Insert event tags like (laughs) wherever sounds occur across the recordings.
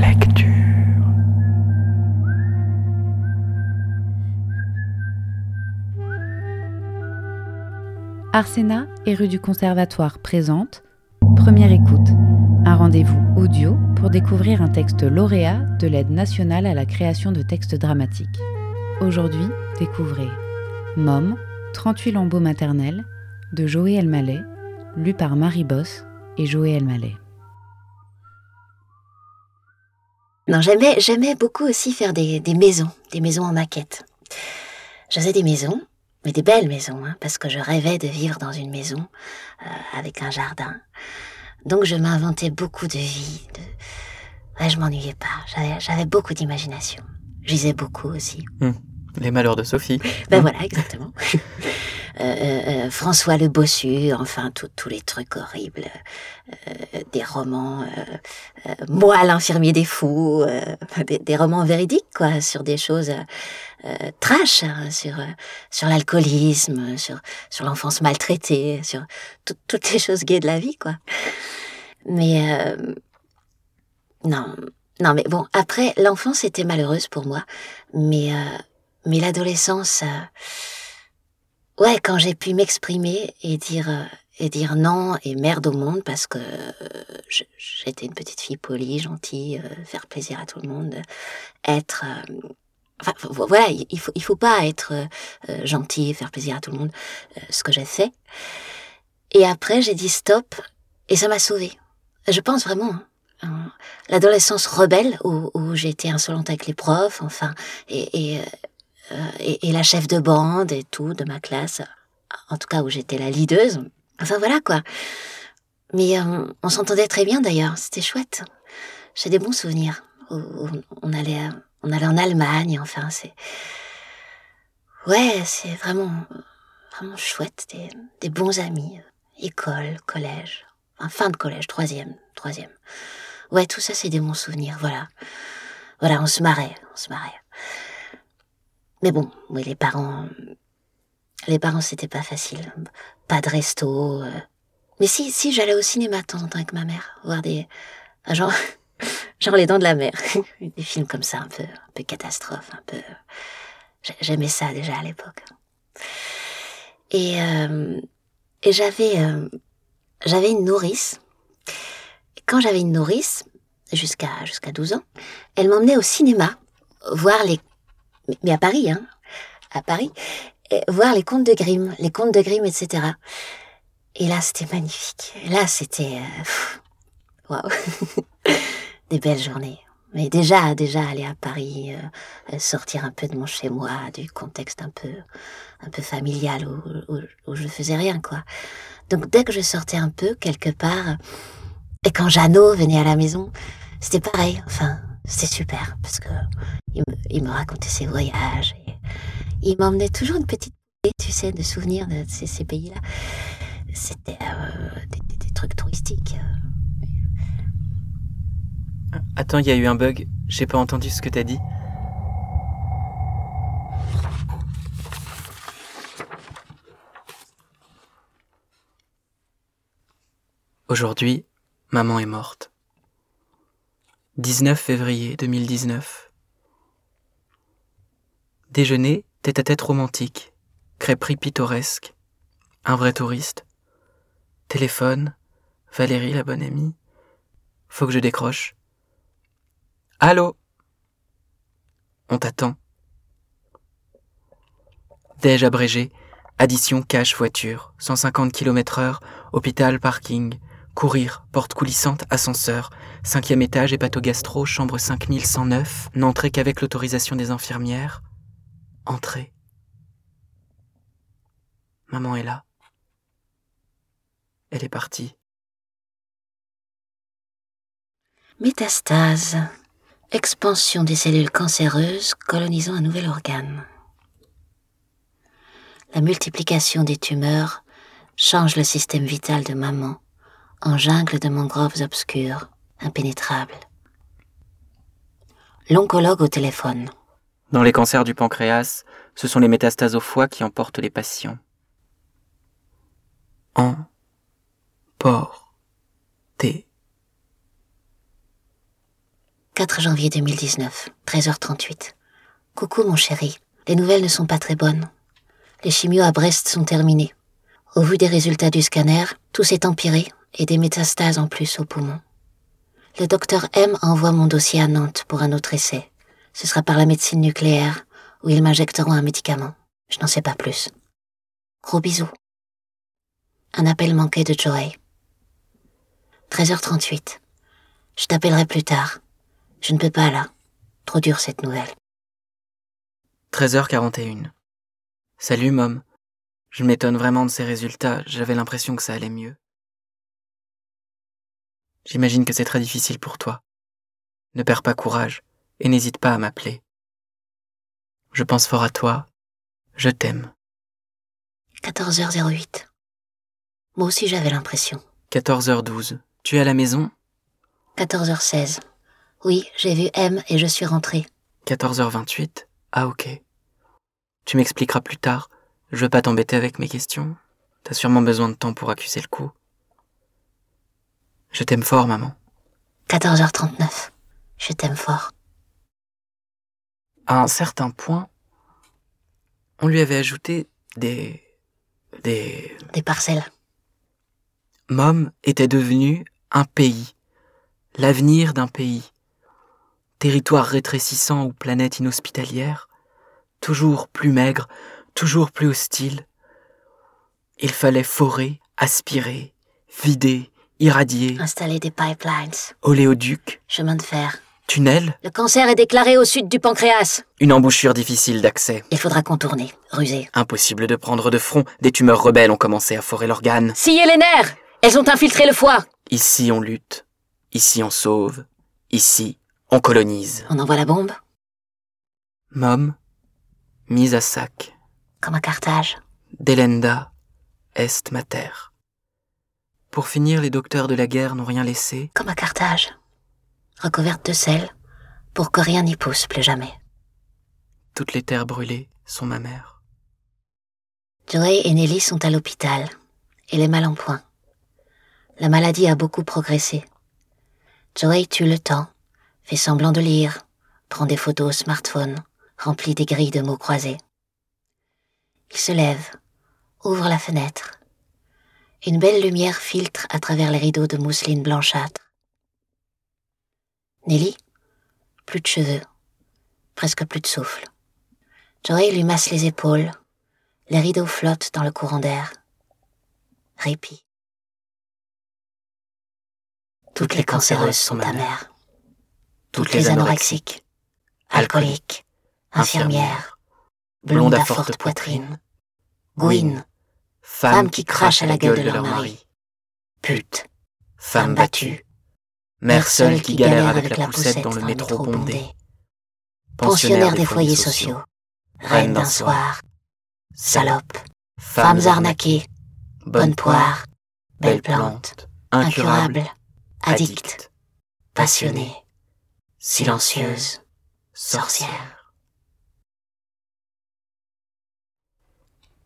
Lecture. Arsena et rue du Conservatoire présente Première écoute, un rendez-vous audio pour découvrir un texte lauréat de l'aide nationale à la création de textes dramatiques. Aujourd'hui, découvrez Mom, 38 lambeaux maternels de Joé Elmaleh, lu par Marie Boss et Joé Elmaleh. Non, j'aimais, j'aimais beaucoup aussi faire des, des maisons, des maisons en maquette. Je faisais des maisons, mais des belles maisons, hein, parce que je rêvais de vivre dans une maison euh, avec un jardin. Donc je m'inventais beaucoup de vie. De... Ouais, je m'ennuyais pas. J'avais, j'avais beaucoup d'imagination. Je lisais beaucoup aussi. Hmm. Les malheurs de Sophie. Ben voilà, exactement. (laughs) Euh, euh, François le Bossu, enfin tous les trucs horribles, euh, des romans, euh, euh, moi l'infirmier des fous, euh, des, des, romans véridiques quoi, sur des choses trash, hein, sur sur l'alcoolisme, sur sur l'enfance maltraitée, sur toutes les choses gaies de la vie quoi. Mais non, non mais bon après l'enfance était malheureuse pour moi, mais mais l'adolescence Ouais, quand j'ai pu m'exprimer et dire euh, et dire non et merde au monde parce que euh, j'étais une petite fille polie, gentille, euh, faire plaisir à tout le monde, être enfin voilà, il faut il faut pas être gentil, faire plaisir à tout le monde, ce que j'ai fait. Et après, j'ai dit stop et ça m'a sauvée. Je pense vraiment. Hein, l'adolescence rebelle où, où j'ai été insolente avec les profs, enfin, et, et euh, et, et, la chef de bande et tout de ma classe, en tout cas où j'étais la leaduse. Enfin voilà quoi. Mais euh, on s'entendait très bien d'ailleurs, c'était chouette. J'ai des bons souvenirs. on allait, on allait en Allemagne, enfin c'est, ouais, c'est vraiment, vraiment chouette, des, des bons amis, école, collège, enfin fin de collège, troisième, troisième. Ouais, tout ça c'est des bons souvenirs, voilà. Voilà, on se marrait, on se marrait. Mais bon, oui, les parents, les parents, c'était pas facile. Pas de resto. Euh. Mais si, si, j'allais au cinéma de temps en temps avec ma mère, voir des, genre, (laughs) genre les dents de la mer, (laughs) des films comme ça, un peu, un peu catastrophe, un peu. J'aimais ça déjà à l'époque. Et euh, et j'avais euh, j'avais une nourrice. Et quand j'avais une nourrice, jusqu'à jusqu'à 12 ans, elle m'emmenait au cinéma voir les mais à Paris, hein, à Paris, voir les contes de Grimm, les contes de Grimm, etc. Et là, c'était magnifique. là, c'était, euh, waouh, (laughs) des belles journées. Mais déjà, déjà aller à Paris, euh, sortir un peu de mon chez-moi, du contexte un peu, un peu familial où, où, où, je faisais rien, quoi. Donc dès que je sortais un peu quelque part, et quand Jeannot venait à la maison, c'était pareil. Enfin, c'était super parce que il me, racontait ses voyages. Et il m'emmenait toujours une petite tu sais, de souvenirs de ces, pays-là. C'était euh, des, des, des, trucs touristiques. Attends, il y a eu un bug. J'ai pas entendu ce que t'as dit. Aujourd'hui, maman est morte. 19 février 2019. Déjeuner tête à tête romantique, crêperie pittoresque, un vrai touriste, téléphone, Valérie la bonne amie. Faut que je décroche. Allô? On t'attend. Déj abrégé, addition cash voiture, 150 km heure, hôpital parking, Courir, porte coulissante, ascenseur, cinquième étage, hépatogastro, chambre 5109, n'entrer qu'avec l'autorisation des infirmières. Entrer. Maman est là. Elle est partie. Métastase. Expansion des cellules cancéreuses colonisant un nouvel organe. La multiplication des tumeurs change le système vital de maman en jungle de mangroves obscures, impénétrables. L'oncologue au téléphone. Dans les cancers du pancréas, ce sont les métastases au foie qui emportent les patients. En, por, t. 4 janvier 2019, 13h38. Coucou mon chéri, les nouvelles ne sont pas très bonnes. Les chimios à Brest sont terminés. Au vu des résultats du scanner, tout s'est empiré et des métastases en plus au poumon. Le docteur M envoie mon dossier à Nantes pour un autre essai. Ce sera par la médecine nucléaire, où ils m'injecteront un médicament. Je n'en sais pas plus. Gros bisous. Un appel manqué de Joey. 13h38. Je t'appellerai plus tard. Je ne peux pas là. Trop dur cette nouvelle. 13h41. Salut, Mom. Je m'étonne vraiment de ces résultats, j'avais l'impression que ça allait mieux. J'imagine que c'est très difficile pour toi. Ne perds pas courage et n'hésite pas à m'appeler. Je pense fort à toi, je t'aime. 14h08. Moi aussi j'avais l'impression. 14h12. Tu es à la maison? 14h16. Oui, j'ai vu M et je suis rentrée. 14h28. Ah ok. Tu m'expliqueras plus tard. Je veux pas t'embêter avec mes questions. T'as sûrement besoin de temps pour accuser le coup. Je t'aime fort, maman. 14h39. Je t'aime fort. À un certain point, on lui avait ajouté des... des... Des parcelles. Mom était devenu un pays, l'avenir d'un pays. Territoire rétrécissant ou planète inhospitalière, toujours plus maigre, toujours plus hostile. Il fallait forer, aspirer, vider, irradier, Installer des pipelines. oléoduc, Chemin de fer. tunnel, Le cancer est déclaré au sud du pancréas. une embouchure difficile d'accès. Il faudra contourner, ruser. Impossible de prendre de front, des tumeurs rebelles ont commencé à forer l'organe. Scier les nerfs Elles ont infiltré le foie Ici on lutte, ici on sauve, ici on colonise. On envoie la bombe Mom, mise à sac. Comme à Carthage. Delenda est mater. Pour finir, les docteurs de la guerre n'ont rien laissé. Comme à Carthage. Recouverte de sel, pour que rien n'y pousse plus jamais. Toutes les terres brûlées sont ma mère. Joey et Nelly sont à l'hôpital. Elle est mal en point. La maladie a beaucoup progressé. Joey tue le temps, fait semblant de lire, prend des photos au smartphone, remplit des grilles de mots croisés. Il se lève, ouvre la fenêtre. Une belle lumière filtre à travers les rideaux de mousseline blanchâtre. Nelly, plus de cheveux, presque plus de souffle. Joey lui masse les épaules, les rideaux flottent dans le courant d'air. Répit. Toutes les cancéreuses sont ta mère. Toutes les anorexiques, alcooliques, infirmières, blondes à forte poitrine, gouines, femmes qui crachent à la gueule de leur mari, putes, femmes battues, mères seules qui galèrent avec la poussette dans le métro bondé, pensionnaires des foyers sociaux, reines d'un soir, salopes, femmes arnaquées, bonnes poires, belles plantes, incurables, addictes, passionnées, silencieuses, sorcières.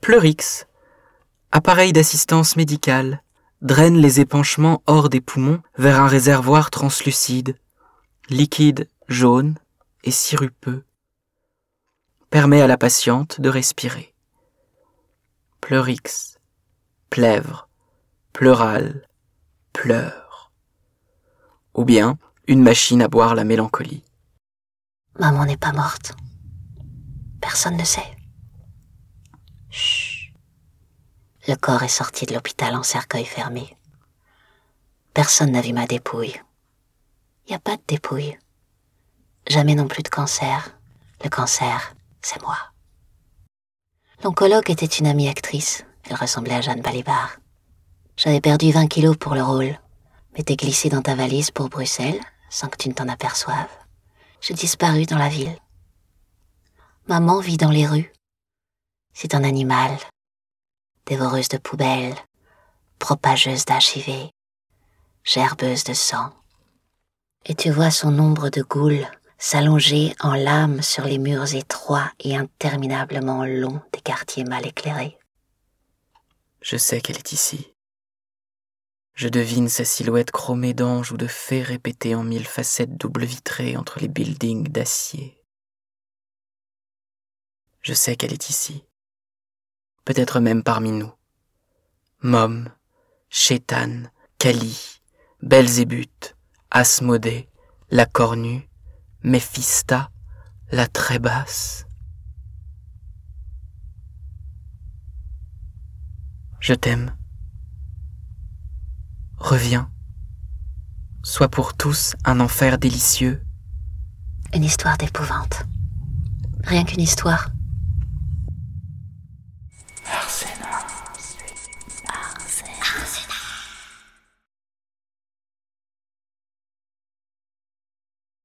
Pleurix, appareil d'assistance médicale, draine les épanchements hors des poumons vers un réservoir translucide, liquide jaune et sirupeux. Permet à la patiente de respirer. Pleurix, plèvre, pleural, pleure. Ou bien une machine à boire la mélancolie. Maman n'est pas morte. Personne ne sait. Le corps est sorti de l'hôpital en cercueil fermé. Personne n'a vu ma dépouille. Il n'y a pas de dépouille. Jamais non plus de cancer. Le cancer, c'est moi. L'oncologue était une amie actrice. Elle ressemblait à Jeanne Balibar. J'avais perdu 20 kilos pour le rôle. M'étais glissé dans ta valise pour Bruxelles, sans que tu ne t'en aperçoives. J'ai disparu dans la ville. Maman vit dans les rues. C'est un animal, dévoreuse de poubelles, propageuse d'HIV, gerbeuse de sang. Et tu vois son ombre de goule s'allonger en lame sur les murs étroits et interminablement longs des quartiers mal éclairés. Je sais qu'elle est ici. Je devine sa silhouette chromée d'ange ou de fées répétée en mille facettes double vitrées entre les buildings d'acier. Je sais qu'elle est ici, peut-être même parmi nous. Mom, Chétan, Kali, Belzébuth, Asmodée, la cornue, Méphista, la très basse. Je t'aime. Reviens. Sois pour tous un enfer délicieux. Une histoire d'épouvante. Rien qu'une histoire